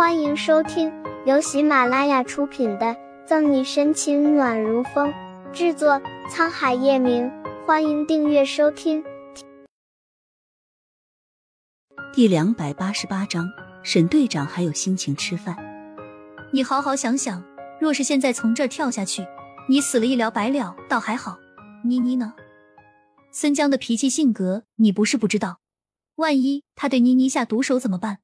欢迎收听由喜马拉雅出品的《赠你深情暖如风》，制作沧海夜明。欢迎订阅收听。第两百八十八章，沈队长还有心情吃饭？你好好想想，若是现在从这儿跳下去，你死了一了百了，倒还好。妮妮呢？孙江的脾气性格，你不是不知道。万一他对妮妮下毒手怎么办？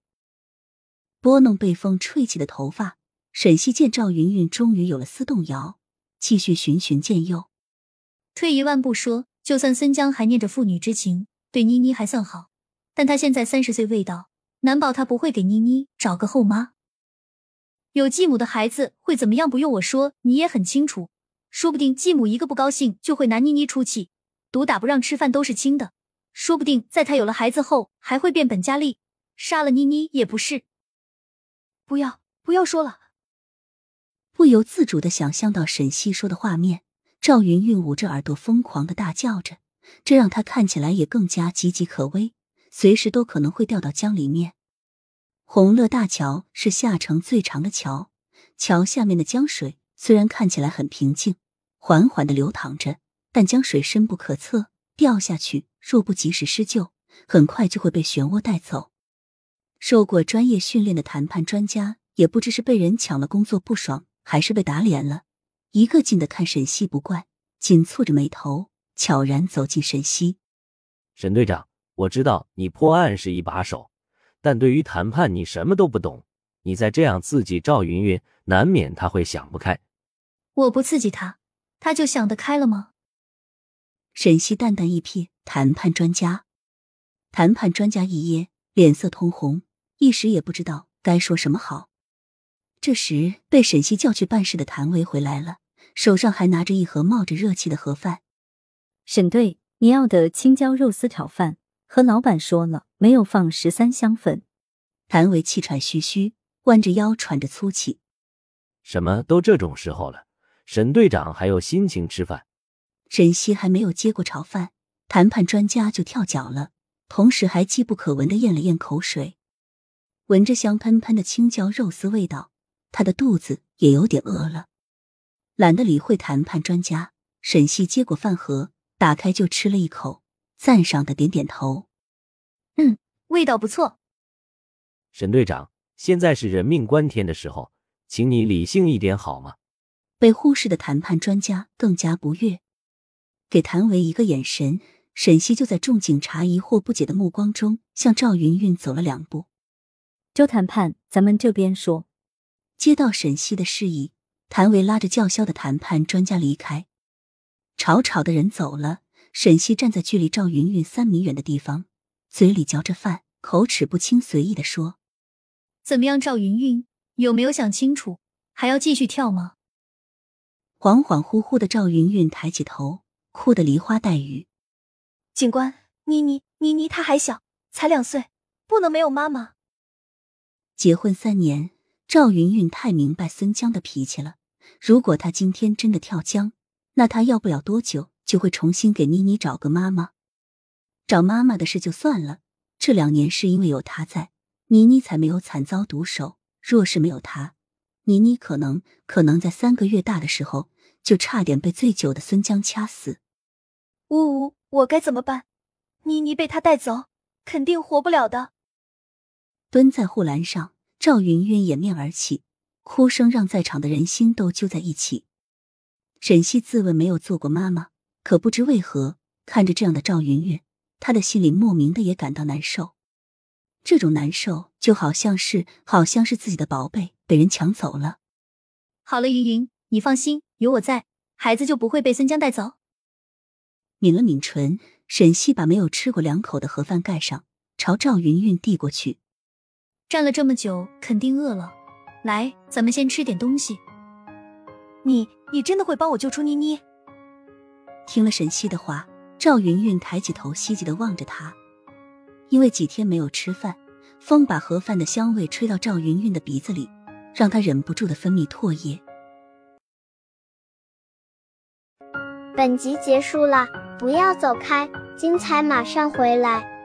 拨弄被风吹起的头发，沈西见赵云云终于有了丝动摇，继续循循渐诱。退一万步说，就算孙江还念着父女之情，对妮妮还算好，但他现在三十岁未到，难保他不会给妮妮找个后妈。有继母的孩子会怎么样？不用我说，你也很清楚。说不定继母一个不高兴，就会拿妮妮出气，毒打不让吃饭都是轻的。说不定在他有了孩子后，还会变本加厉，杀了妮妮也不是。不要，不要说了。不由自主的想象到沈西说的画面，赵云云捂着耳朵疯狂的大叫着，这让他看起来也更加岌岌可危，随时都可能会掉到江里面。红乐大桥是下城最长的桥，桥下面的江水虽然看起来很平静，缓缓的流淌着，但江水深不可测，掉下去。若不及时施救，很快就会被漩涡带走。受过专业训练的谈判专家也不知是被人抢了工作不爽，还是被打脸了，一个劲的看沈西不惯，紧蹙着眉头，悄然走进沈西。沈队长，我知道你破案是一把手，但对于谈判你什么都不懂。你再这样刺激赵云云，难免他会想不开。我不刺激他，他就想得开了吗？沈西淡淡一瞥。谈判专家，谈判专家一噎，脸色通红，一时也不知道该说什么好。这时，被沈西叫去办事的谭维回来了，手上还拿着一盒冒着热气的盒饭。沈队，你要的青椒肉丝炒饭，和老板说了，没有放十三香粉。谭维气喘吁吁，弯着腰喘着粗气。什么都这种时候了，沈队长还有心情吃饭？沈西还没有接过炒饭。谈判专家就跳脚了，同时还机不可闻的咽了咽口水，闻着香喷喷的青椒肉丝味道，他的肚子也有点饿了。懒得理会谈判专家，沈西接过饭盒，打开就吃了一口，赞赏的点点头：“嗯，味道不错。”沈队长，现在是人命关天的时候，请你理性一点好吗？被忽视的谈判专家更加不悦，给谭维一个眼神。沈西就在众警察疑惑不解的目光中，向赵云云走了两步。周谈判，咱们这边说。接到沈西的示意，谭维拉着叫嚣的谈判专家离开。吵吵的人走了，沈西站在距离赵云云三米远的地方，嘴里嚼着饭，口齿不清，随意的说：“怎么样，赵云云，有没有想清楚？还要继续跳吗？”恍恍惚惚的赵云云抬起头，哭得梨花带雨。警官，妮妮，妮妮她还小，才两岁，不能没有妈妈。结婚三年，赵云云太明白孙江的脾气了。如果他今天真的跳江，那他要不了多久就会重新给妮妮找个妈妈。找妈妈的事就算了，这两年是因为有他在，妮妮才没有惨遭毒手。若是没有他，妮妮可能可能在三个月大的时候就差点被醉酒的孙江掐死。呜呜。我该怎么办？妮妮被他带走，肯定活不了的。蹲在护栏上，赵云云掩面而起，哭声让在场的人心都揪在一起。沈西自问没有做过妈妈，可不知为何，看着这样的赵云云，他的心里莫名的也感到难受。这种难受就好像是，好像是自己的宝贝被人抢走了。好了，云云，你放心，有我在，孩子就不会被孙江带走。抿了抿唇，沈西把没有吃过两口的盒饭盖上，朝赵云云递过去。站了这么久，肯定饿了。来，咱们先吃点东西。你，你真的会帮我救出妮妮？听了沈西的话，赵云云抬起头，希冀的望着他。因为几天没有吃饭，风把盒饭的香味吹到赵云云的鼻子里，让他忍不住的分泌唾液。本集结束了。不要走开，精彩马上回来。